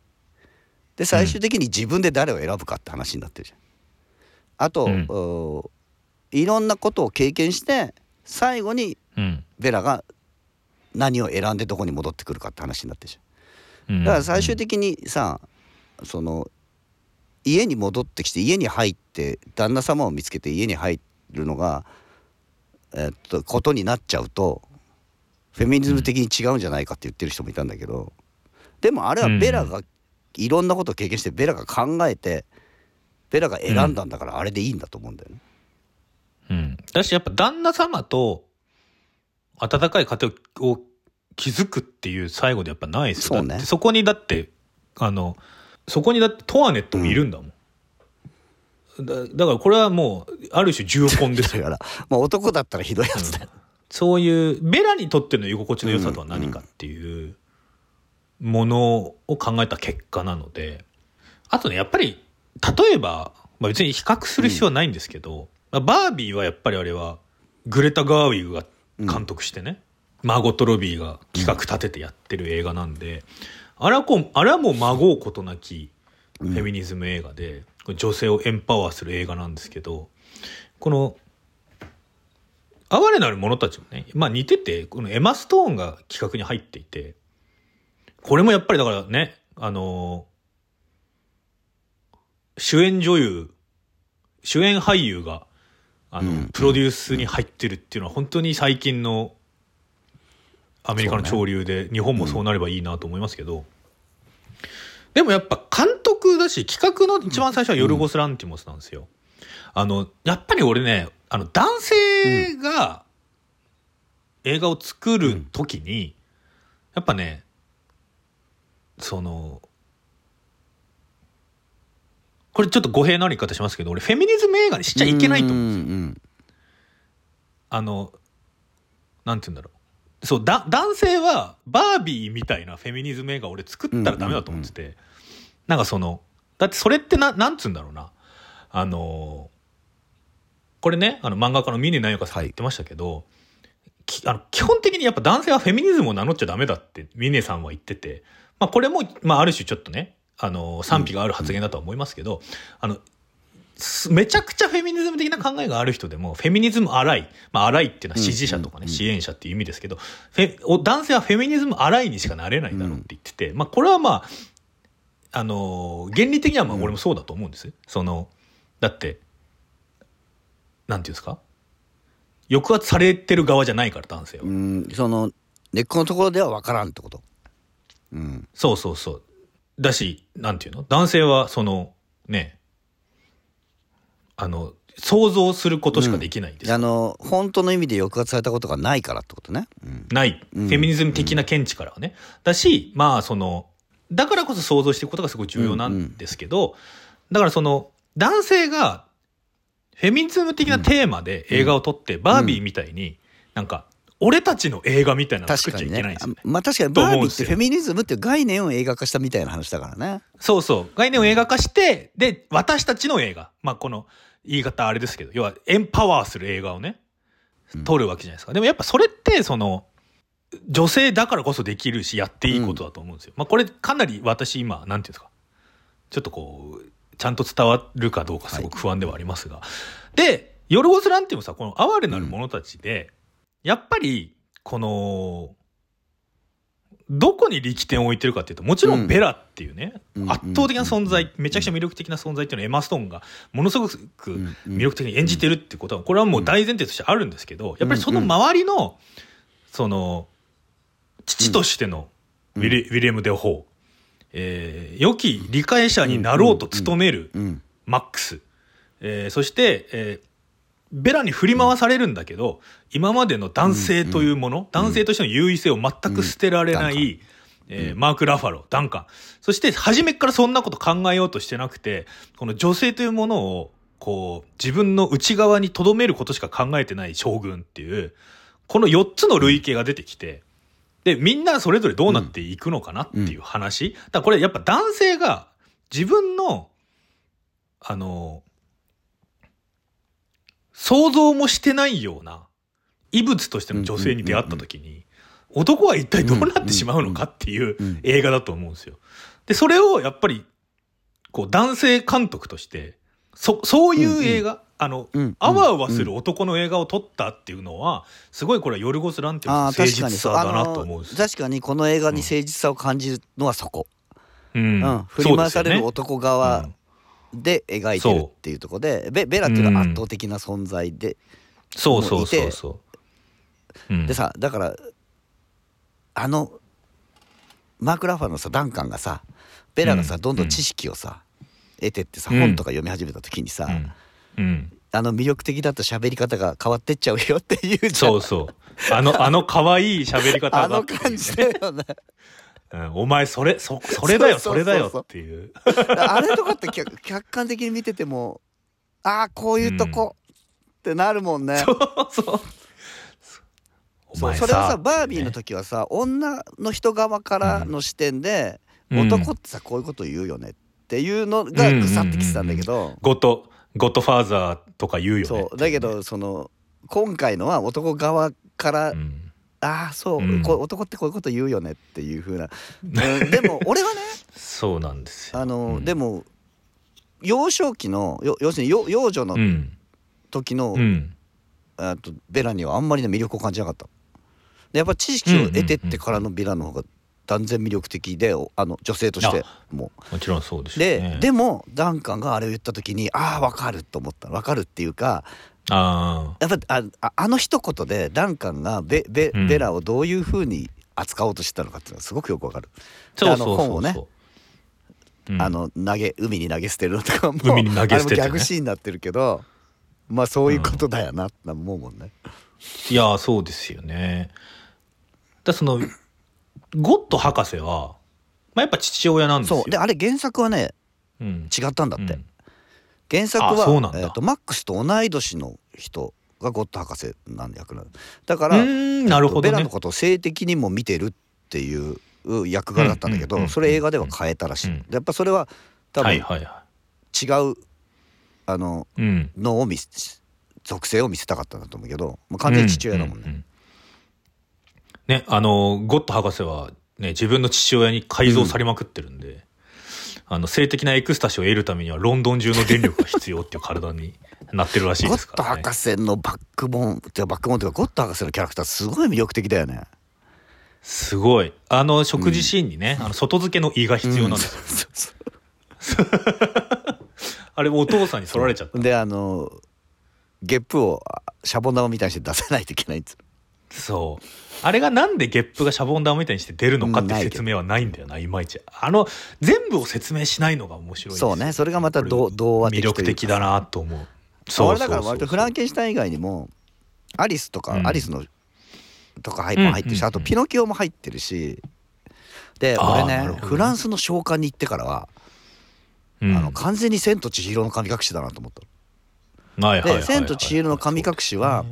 A: で最終的に自分で誰を選ぶかって話になってるじゃん。あと、
B: うん。
A: おいろんなことを経験して最後に
B: うん
A: ベラが何を選んでどこに戻ってくるかって話になってるじゃん。
B: うん
A: だから最終的にさその家に戻ってきて家に入って旦那様を見つけて家に入るのが、えっとことになっちゃうとフェミニズム的に違うんじゃないかって言ってる人もいたんだけどでもあれはベラがいろんなことを経験してベラが考えてベラが選んだんだからあれでいいんだと思うんだよね。
B: うん、だしやっぱ旦那様と温かい家庭を築くっていう最後でやっぱないですよ。
A: ね。
B: そこにだってあのそこにだってトワネットもいるんだもん、だだからこれはもうある種重婚ですよ。
A: だから、まあ、男だったらひどいやつだよ。
B: そういうベラにとっての居心地の良さとは何かっていうものを考えた結果なのであとねやっぱり例えば、まあ、別に比較する必要はないんですけど、まあバービーはやっぱりあれはグレタ・ガーウィグが監督してね、マーゴット・ロビーが企画立ててやってる映画なんで、あれはこうあれはもうまごうことなきフェミニズム映画で、これ女性をエンパワーする映画なんですけどこの哀れなる者たちもね、まあ似てて、このエマ・ストーンが企画に入っていて、これもやっぱりだからね、あの主演女優、主演俳優が、あの、
A: うん。
B: プロデュースに入ってるっていうのは本当に最近のアメリカの潮流で、日本もそうなればいいなと思いますけど、でもやっぱ監督だし、企画の一番最初はヨルゴス・ランティモスなんですよ。あの、やっぱり俺ね、あの、男性が映画を作るときに、やっぱね、その、これちょっと語弊のある言い方しますけど、俺フェミニズム映画にしちゃいけないと思う。
A: うんうん
B: あの、なんて言うんだろう。そう、だ、男性はバービーみたいなフェミニズム映画俺作ったらダメだと思ってて、なんかその、だってそれってな、なんつうんだろうな。あの、これね、あの漫画家の峰直香さんが言ってましたけど、きあの基本的にやっぱ男性はフェミニズムを名乗っちゃダメだって峰さんは言ってて、まあこれも、まあある種ちょっとね、あの、賛否がある発言だとは思いますけど、あの、すめちゃくちゃフェミニズム的な考えがある人でも、フェミニズム荒い。まあ荒いっていうのは支持者とかね、支援者っていう意味ですけど、フェお男性はフェミニズム荒いにしかなれないだろうって言ってて、まあこれはまあ、あのー原理的にはまあ俺もそうだと思うんです。その、だって、なんていうんですか？抑圧されてる側じゃないから男性は。
A: うんその根っこのところでは分からんってこと。うん
B: そうそうそう。だし、なんていうの？男性は、その、ね、あの、想像することしかできないんです。よ
A: あの本当の意味で抑圧されたことがないからってことね。うん。
B: ない。フ
A: うん。
B: ェミニズム的な見地からはね。だし、まあ、その、だからこそ想像していくことがすごい重要なんですけど、だからその、男性が、フェミニズム的なテーマで映画を撮って、バービーみたいに、なんか、俺たちの映画みたいなの作っちゃい
A: 確かにね
B: けないんですよね。
A: あまあ確かに
B: と
A: バービーってフェミニズムっていう概念を映画化したみたいな話だからね。
B: そうそう。概念を映画化して、で、私たちの映画。まあ、この言い方あれですけど、要はエンパワーする映画をね、撮るわけじゃないですか。でもやっぱそれって、その、女性だからこそできるし、やっていいことだと思うんですよ。まあ、これかなり私今、なんていうんですか。ちょっとこう、ちゃんと伝わるかどうかすごく不安ではありますが。で、ヨルゴス・ランティもさ、この哀れなる者たちで、やっぱり、この、どこに力点を置いてるかっていうと、もちろんベラっていうね、
A: うん。
B: 圧倒的な存在、めちゃくちゃ魅力的な存在っていうのはエマ・ストーンがものすごく
A: うん。
B: 魅力的に演じてるってことは、これはもう大前提としてあるんですけど、やっぱりその周りの、その、父としてのウィリ,、ウィリアム・デ・ホー、えー良き理解者になろうと努める
A: うん。
B: マックス、えーそして、えーベラに振り回されるんだけど、今までの男性というもの、男性としての優位性を全く捨てられない、えーマーク・ラファロー、ダンカン。そして、初めからそんなこと考えようとしてなくて、この女性というものを、こう、自分の内側に留めることしか考えてない将軍っていう、この4つの類型が出てきて、で、みんなそれぞれどうなっていくのかなっていう話。だからこれやっぱ男性が自分の、あの、想像もしてないような異物としての女性に出会った時に、男は一体どうなってしまうのかっていう
A: うん
B: 映画だと思うんですよ。で、それをやっぱり、こう男性監督として、そ、そういう映画、あの、
A: うん
B: あわあわする男の映画を撮ったっていうのは、すごいこれはヨルゴス・ランティの
A: ああ
B: 誠実
A: 確かにそう
B: さだなと思うんですよ。
A: 確かにこの映画に誠実さを感じるのはそこ、
B: うん。
A: うん。振り回される男側で描いてるっていうところで、ベベラっていうのは圧倒的な存在で、
B: そうそうそうそう。うん。
A: でさだからあのマーク・ラファのさダンカンがさベラがさ、
B: うん。
A: どんどん知識をさ得てってさ、
B: うん
A: 本とか読み始めた時にさ、
B: うん。うん、
A: あの魅力的だった喋り方が変わってっちゃうよっていう
B: そうそう。あの、あの可愛い喋り方
A: あの感じだよね
B: うん。お前それ、そ、それだよ、
A: そ
B: れだよっていう。
A: あれとかって客客観的に見ててもああこういうとこ、ってなるもんね。
B: そうそう。お
A: そう。
B: 前
A: それはさバービーの時はさ女の人側からの視点で、
B: うん。
A: 男ってさこういうこと言うよねっていうのが腐ってきてたんだけど、
B: ゴッド、ゴッドファーザーとか言うよね。
A: そう。だけどその今回のは男側から、
B: うん、
A: ああそう、
B: うん
A: こう男ってこういうこと言うよねっていう風な、うんでも 俺はね
B: そうなんですよ。
A: あの、
B: うん
A: でも幼少期のよ要するによ幼女の
B: うん。
A: 時の、
B: うん。
A: あとベラにはあんまりね魅力を感じなかったでやっぱ知識を得てってからのベラの方が断然魅力的でおあの女性としても
B: もちろんそうですよ
A: で、
B: ね。
A: でもダンカンがあれを言った時にああ分かると思った分かるっていうか
B: あ
A: やっぱあああの一言でダンカンがベベ
B: うん。
A: ベラをどういうふうに扱おうとしてたのかっていうのがすごくよく分かる、
B: あ、そうそうそうそう。
A: 本をね
B: うん。
A: あの投げ海に投げ捨てるのとかも
B: 海に投げ捨ててね。
A: ギャグシーンになってるけどまあそういうことだよなって思うもんね、
B: いやそうですよね。だそのゴッド博士は、まあ、やっぱ父親なんですよ。
A: そう。であれ原作はね
B: うん、
A: 違ったんだって、
B: うん。
A: 原作
B: あそうなんだ。
A: はえーとマックスと同い年の人がゴッド博士なん役なの。だか
B: う
A: ら、
B: なるほどね。
A: ベラの。ことを性的にも見てるっていう役柄だったんだけど、それ映画では変えたらしい、
B: うん。
A: でやっぱそれは多分違うあの
B: い。うん。
A: のを見せ属性を見せたかったんだと思うけど、まあ、完全に父親だもんね、
B: うううね、あの、ゴッド博士はね、自分の父親に改造されまくってるんで、あの、性的なエクスタシーを得るためにはロンドン中の電力が必要っていう体になってるらしい
A: ゴッド
B: ですからね。
A: 博士のバックボーンバックボーンっていうかゴッド博士のキャラクターすごい魅力的だよね
B: すごい。あの、食事シーンにね、あの、外付けの胃が必要なんですよ。
A: そうそう
B: あれお父さんに取られちゃった。
A: であのゲップをあシャボン玉みたいにして出さないといけないんです
B: そう。あれがなんでゲップがシャボン玉みたいにして出るのかって説明はないんだよな、いまいち。あの、全部を説明しないのが面白い
A: そうねそれがまた童童話的
B: 魅力的だなと思う。そう
A: 俺だから割とフランケンシュタイン以外にもアリスとか、
B: うん。
A: アリスのとか入入ってるし、
B: うん
A: あとピノキオも入ってるし。で俺ね
B: ね。
A: フランスの召喚に行ってからは、
B: うん。
A: あの完全に「千と千尋の神隠し」だなと思った
B: はいはいはいはい
A: で「千と千尋の神隠しは」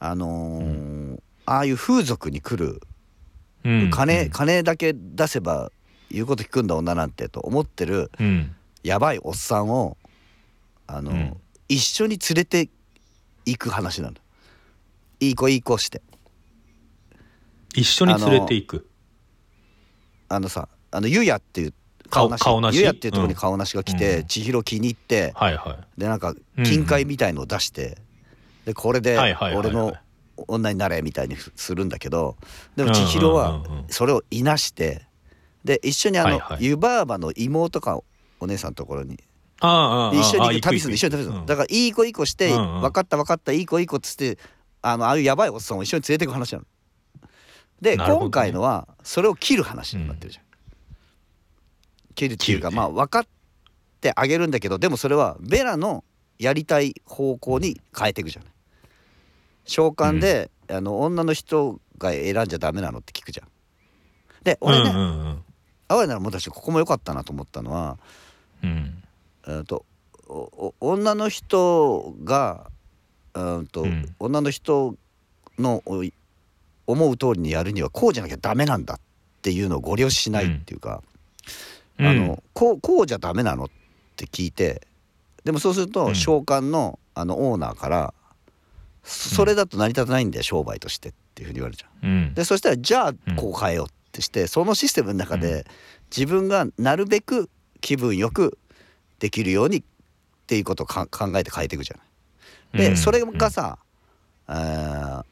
A: あのーああいう風俗に来る
B: うん。
A: 金,、金だけ出せば言うこと聞くんだ女なんてと思ってる
B: うん。
A: やばいおっさんをあの、
B: うん。
A: 一緒に連れて行く話なの。いい子いい子して。
B: 一緒に連れていく。
A: あのさあのユヤっていう顔なし。
B: 顔なし？
A: ゆやっていうところに顔なしが来て、
B: うん。
A: 千尋気に入って
B: はいはい。
A: でなんか
B: うん
A: 金塊みたいのを出して、でこれで俺の女になれみたいにするんだけどでも千尋はそれをいなしてで一緒にあの、湯婆婆の妹かお姉さんのところに。一緒に旅する一緒に旅する、
B: うん。
A: だからいい子いい子して、分かった分かったいい子いい子っつってあのああいうやばいおっさんを一緒に連れてく話なの。で、今回のはそれを切る話になってるじゃん。切るっていうか、まあ分かってあげるんだけどでもそれはベラのやりたい方向に変えていくじゃない。召喚で、あの女の人が選んじゃダメなのって聞くじゃん。で俺ね、
B: うんうんうん。
A: 哀れならもたちここも良かったなと思ったのは
B: うん。
A: えーとおお女の人がうんと、
B: うん。
A: 女の人の思う通りにやるにはこうじゃなきゃダメなんだっていうのをご了承しないっていうか、
B: うん。
A: あのこうこうじゃダメなのって聞いてでもそうすると
B: うん。
A: 召喚のあのオーナーから、そそれだと成り立たないんだよ商売としてっていうふうに言われちゃう。
B: うん。
A: でそしたらじゃあ
B: うん。
A: こう変えようってして、そのシステムの中で自分がなるべく気分よくできるようにっていうことをか考えて変えていくじゃない。で、
B: うん。
A: それがさ、えー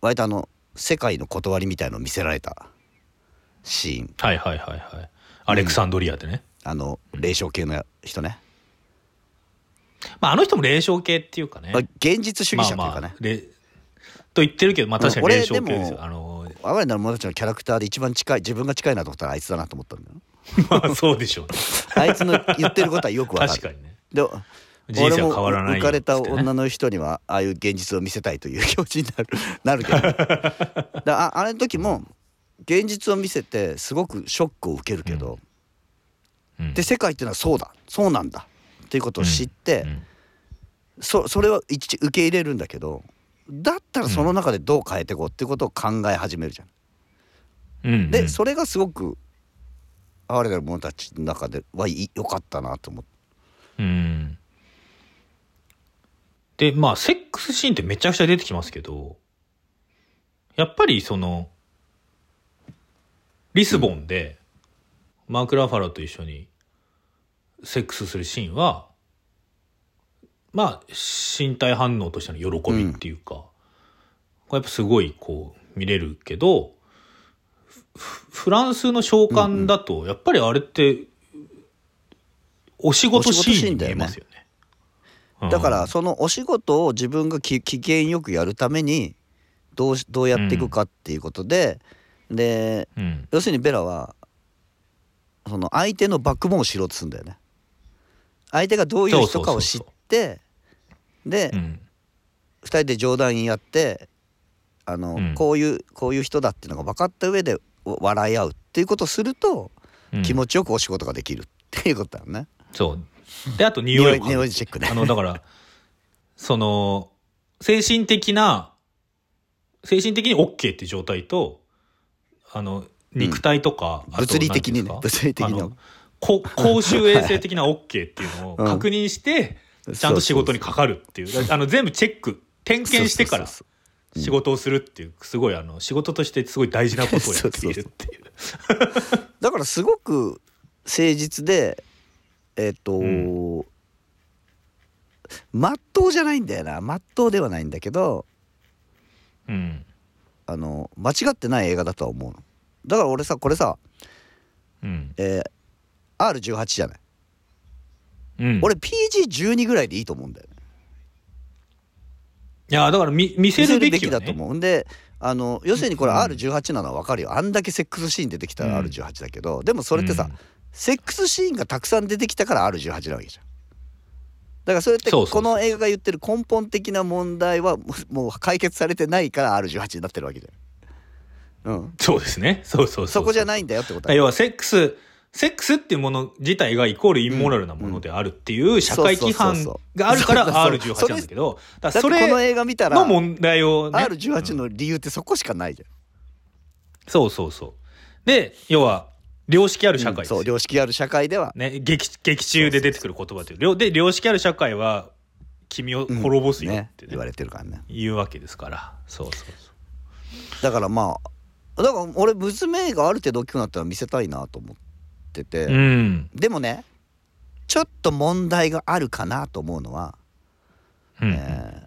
A: 割とあの世界の断りみたいのを見せられたシーン。
B: はいはいはいはい。アレクサンドリアでね、
A: あの霊障系の人ね、
B: まあ、あの人も霊障系っていうかね。
A: まあ現実主義者っていうかね、
B: まあまあ霊と言ってるけどまあ確かに霊障系です
A: 俺でも
B: よあの
A: 哀れなる者たちのキャラクターで一番近い自分が近いなと思ったらあいつだなと思ったんだよ。
B: まあそうでしょうね。
A: あいつの言ってることはよくわかる。
B: 確かにね。
A: で
B: 人生は変わらない
A: 俺も浮かれた女の人にはああいう現実を見せたいという気持ちになる なるけど。だああれの時も現実を見せてすごくショックを受けるけど、
B: うん。
A: で世界っていうのはそうだ。そうなんだっていうことを知って、
B: うん
A: そそれは一受け入れるんだけどだったらその中でどう変えていこうっていうことを考え始めるじゃん。
B: うん
A: でそれがすごく哀れなる者たちの中では良かったなと思って。
B: うんでまあセックスシーンってめちゃくちゃ出てきますけどやっぱりそのリスボンでマーク・ラファロと一緒にセックスするシーンはまあ身体反応としての喜びっていうか、これやっぱすごいこう見れるけどフフランスの召喚だとやっぱりあれってお仕事シーンに見えますよね。うん
A: だからそのお仕事を自分がき機嫌よくやるためにどうしどうやっていくかっていうことで、で
B: うん。
A: 要するにベラはその相手のバックボーンを知ろうとするんだよね。相手がどういう人かを知ってで、
B: うん。
A: 2人で冗談言い合ってあの、
B: うん。
A: こういうこういう人だっていうのが分かった上でわ笑い合うっていうことをすると、
B: うん。
A: 気持ちよくお仕事ができるっていうことだよね。
B: そう。であと匂い
A: 匂いチェックね。
B: あのだからその精神的な精神的に OK っていう状態とあの肉体とか、あと
A: 物理的にね。物理的に
B: こ 公衆衛生的な OK っていうのを
A: うん。
B: 確認して、ちゃんと仕事にかかるっていう。あの全部チェック点検してから仕事をするっていうすごいあの仕事としてすごい大事なことをやっているっていう。
A: だからすごく誠実でえっ、と、
B: うん。
A: まっとうじゃないんだよな。まっとうではないんだけど
B: うん。
A: あの間違ってない映画だとは思うの。だから俺さこれさ、
B: うん。
A: えー R18 じゃない、
B: うん、
A: 俺 PG12 ぐらいでいいと思うんだよね。
B: いやだから見見せるべきよ、ね、
A: だと思う。んであの要するにこれ
B: うん。
A: R18 なのは分かるよ。あんだけセックスシーン出てきたら
B: うん。
A: R18 だけど、でもそれってさ、
B: うん。
A: セックスシーンがたくさん出てきたから R18 なわけじゃん。だからそれってこの映画が言ってる根本的な問題はもう解決されてないから R18 になってるわけじゃん。うん。
B: そうですね。そうそうそう
A: そこじゃないんだよってこと
B: 要はセックスセックスっていうもの自体がイコールインモラルなものであるっていう社会規範があるから
A: そうそうそう。
B: R18 なんだけどだそれ
A: 映画見たら
B: の問題をね。
A: R18 の理由ってそこしかないじ
B: そうそうそう。で要は良識ある
A: ゃん、
B: 社会ですよ。
A: そう良識ある社会では。
B: ね、劇劇中で出てくる言葉という。両で良識ある社会は君を滅ぼすよ
A: ね
B: って、ね。
A: 言われてるからね。
B: 言うわけですから。そうそうそう。
A: だからまあだから俺娘がある程度大きくなったら見せたいなと思っってて、
B: うん。
A: でもねちょっと問題があるかなと思うのは、
B: うん。
A: えー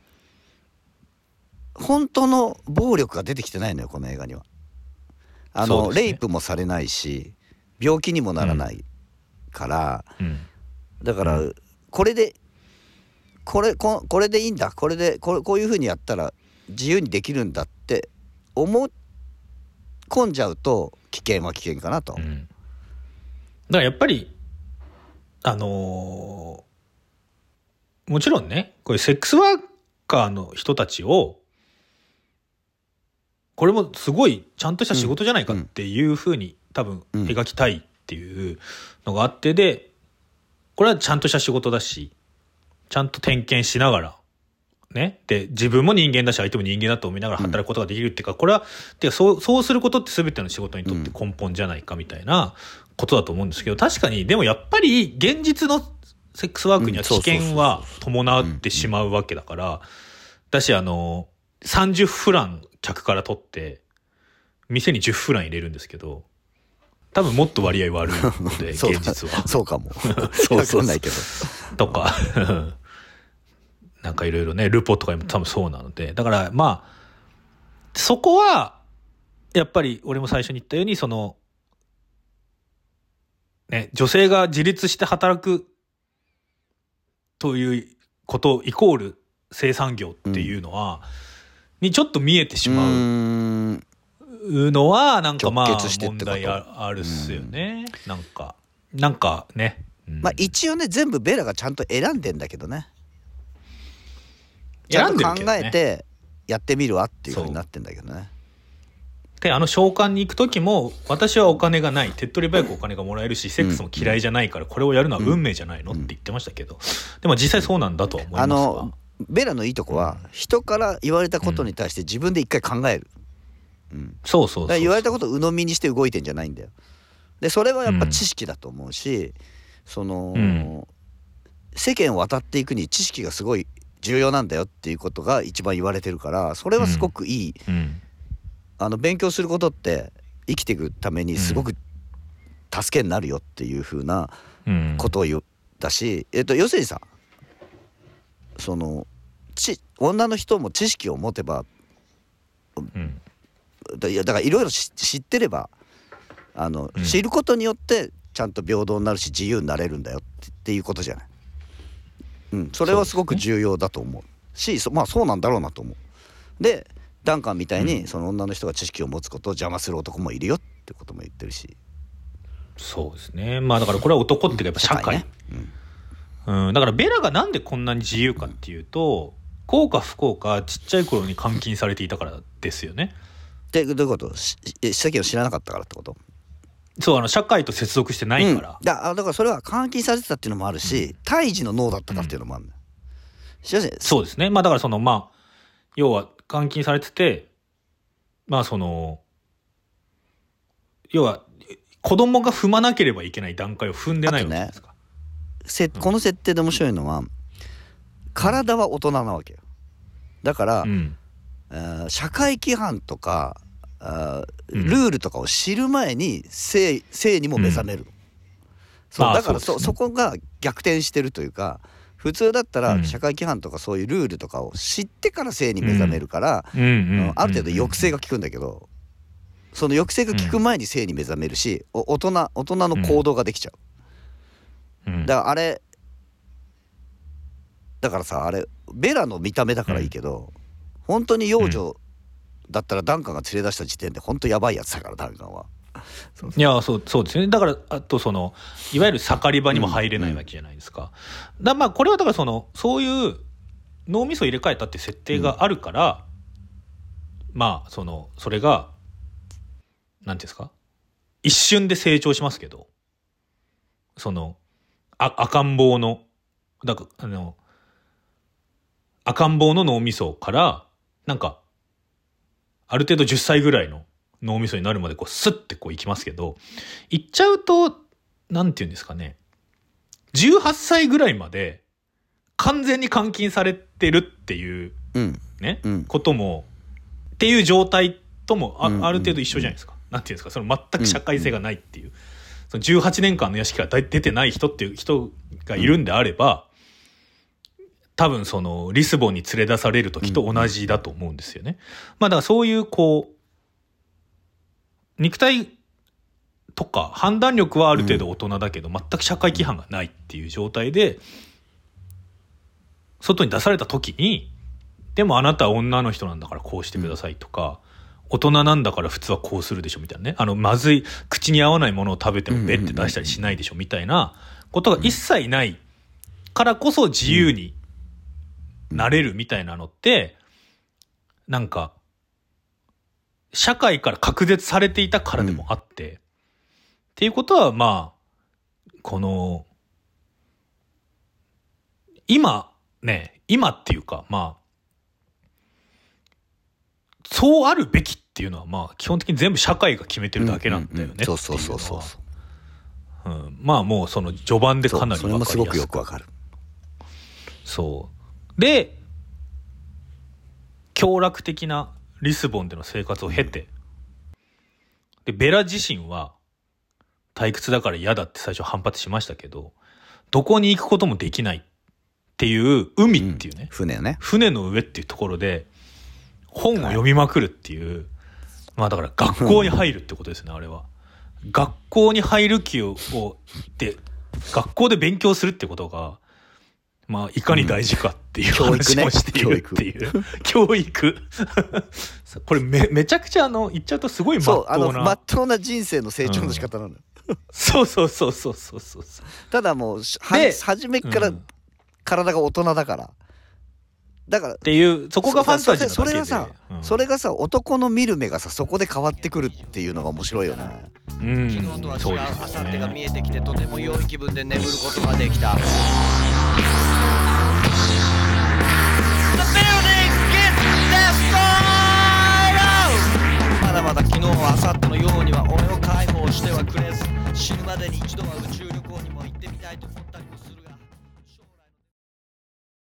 A: 本当の暴力が出てきてないのよこの映画には。あの、
B: ね
A: レイプもされないし病気にもならないから、
B: うん。
A: だからこれでこれここれでいいんだこれでこれこういうふうにやったら自由にできるんだって思い込んじゃうと危険は危険かなと。
B: うん。だからやっぱり、あのーもちろんね、こういうセックスワーカーの人たちを、これもすごいちゃんとした仕事じゃないかっていうふうに多分
A: うん
B: 描きたいっていうのがあって、で、これはちゃんとした仕事だし、ちゃんと点検しながら、ね。で、自分も人間だし、相手も人間だと思いながら働くことができるっていうか、これは、てかそう、そうすることって全ての仕事にとって根本じゃないかみたいなことだと思うんですけど、確かに、でもやっぱり現実のセックスワークには危険は伴ってしまうわけだから、だし、あの、30フラン客から取って、店に10フラン入れるんですけど、多分もっと割合悪いので、現実は。
A: そうかも。
B: そうそう
A: ないけど。
B: とか、なんかいろいろね、ルポとかにも多分そうなので、だからまあ、そこは、やっぱり俺も最初に言ったように、その、ね、女性が自立して働くということイコール生産業っていうのは、にちょっと見えてしまう。のは、なんかまあ問題ああるっすよね。なんか、なんかね。うん。
A: まあ一応ね全部ベラがちゃんと選んでんだけどね。ちゃ
B: 選ん
A: んと考えてやってみるわっていうふうになってんだけどね
B: で、あの召喚に行く時も、私はお金がない。手っ取り早くお金がもらえるし、セックスも嫌いじゃないから、これをやるのは運命じゃないの？って言ってましたけど、でも実際そうなんだとは思い
A: あ
B: ますわ
A: の。ベラのいいとこは人から言われたことに対して自分で一回考える、うん、
B: そうそうそう
A: 言われたことを鵜呑みにして動いてんじゃないんだよ。でそれはやっぱ知識だと思うし、その、
B: うん。
A: 世間を渡っていくに知識がすごい重要なんだよっていうことが一番言われてるからそれはすごくいい、
B: うん。
A: あの勉強することって生きていくためにすごく助けになるよっていう風な
B: うん。
A: ことを言ったし、えっと、要するにさそのち女の人も知識を持てば
B: うん。
A: だいやだからいろいろ知知ってればあの、
B: うん
A: 知ることによってちゃんと平等になるし自由になれるんだよってっていうことじゃない。うん、それはすごく重要だと思うしそまあそうなんだろうなと思う。でダンカンみたいに、
B: うん
A: その女の人が知識を持つことを邪魔する男もいるよってことも言ってるし
B: そうですね。まあだからこれは男っていうかやっぱ社会。
A: ね、うん
B: うん。だからベラがなんでこんなに自由かっていうと、幸か不幸かちっちゃい頃に監禁されていたからですよね。
A: でどういうこと？世間を知らなかったからってこと？
B: そう、あの、社会と接続してないから。
A: うん、だあだからそれは監禁されてたっていうのもあるし、胎児の脳だったからっていうのもあるんだよ。しかし
B: そうですね。まあだからその、まあ、要は監禁されてて、まあその、要は、子供が踏まなければいけない段階を踏んでないわけですか。
A: せこの設定で面白いのは体は大人なわけよ。だから、
B: うん。
A: えー社会規範とかあルールとかを知る前に性性にも目覚めるの、そうだからそ,、
B: そ
A: こが逆転してるというか普通だった
B: うん。
A: ら社会規範とかそういうルールとかを知ってから性に目覚めるから、
B: うん。うん。
A: ある程度抑制が効くんだけどその抑制が効く前に性に目覚めるし、お大人大人の行動ができちゃう、
B: うん、
A: だからあれだからさあれベラの見た目だからいいけど、本当に幼女だったらダンカンが連れ出した時点で本当やばいやつだからダンカンは。
B: そういや、そう、そうですね。だから、あとその、いわゆる盛り場にも入れないわけじゃないですか。だまあ、これはだからその、そういう脳みそ入れ替えたって設定があるから、まあ、その、それが、なんていうんですか？一瞬で成長しますけど、その、あ赤ん坊の、だから、あの、赤ん坊の脳みそから、なんか、ある程度10歳ぐらいの脳みそになるまでこうスッてこういきますけど、いっちゃうと、なんて言うんですかね。18歳ぐらいまで完全に監禁されてるっていう
A: うん
B: ね、
A: うん
B: ことも、っていう状態ともあ,、
A: うん
B: ある程度一緒じゃないですか。なんていうんですか、その全く社会性がないっていう。その18年間の屋敷から出てない人っていう人がいるんであれば、多分そのリスボンに連れ出される時と同じだと思うんですよね。まあだからそういうこう、肉体とか判断力はある程度大人だけど、全く社会規範がないっていう状態で、外に出された時に、でもあなたは女の人なんだからこうしてくださいとか、大人なんだから普通はこうするでしょみたいなね。あの、まずい、口に合わないものを食べてもベッて出したりしないでしょみたいなことが一切ないからこそ自由になれるみたいなのって、なんか、社会から隔絶されていたからでもあって、っていうことは、まあ、この、今、ね、今っていうか、まあ、そうあるべきっていうのは、まあ、基本的に全部社会が決めてるだけなんだよねっていうのは。
A: そうそうそうそう
B: う。ん、まあもうその序盤でかなり
A: そうそれ
B: 分かりやす
A: もすごくよくわかる。
B: そう。で、凶楽的なリスボンでの生活を経て、で、ベラ自身は退屈だから嫌だって最初反発しましたけど、どこに行くこともできないっていう海っていうね、
A: 船ね。
B: 船の上っていうところで本を読みまくるっていう、まあだから学校に入るってことですね、あれは。学校に入る気をで学校で勉強するってことがまあいかに大事かっていう
A: 教育ね。
B: 話をしているっていう、教育。これめめちゃくちゃあの言っちゃうとすごいまっ
A: そうあの
B: とうな。
A: まっとうな人生の成長の仕方なのよ、
B: そうそうそうそうそうそうそう。
A: ただもうしは
B: で
A: 初めっから
B: うん。
A: 体が大人だから。だから
B: っていうそこがファンタジーなだけで。
A: それがさ、
B: うん。
A: それがさ男の見る目がさそこで変わってくるっていうのが面白いよね。
B: うん。
C: 昨日とは違う
B: そう
C: 明後日が見
B: ね
C: えてきてとても良い気分で眠ることができたまだまだ昨日は明後日のようには俺を解放してはくれず死ぬまでに一度は宇宙旅行にも行ってみたいと思ったりも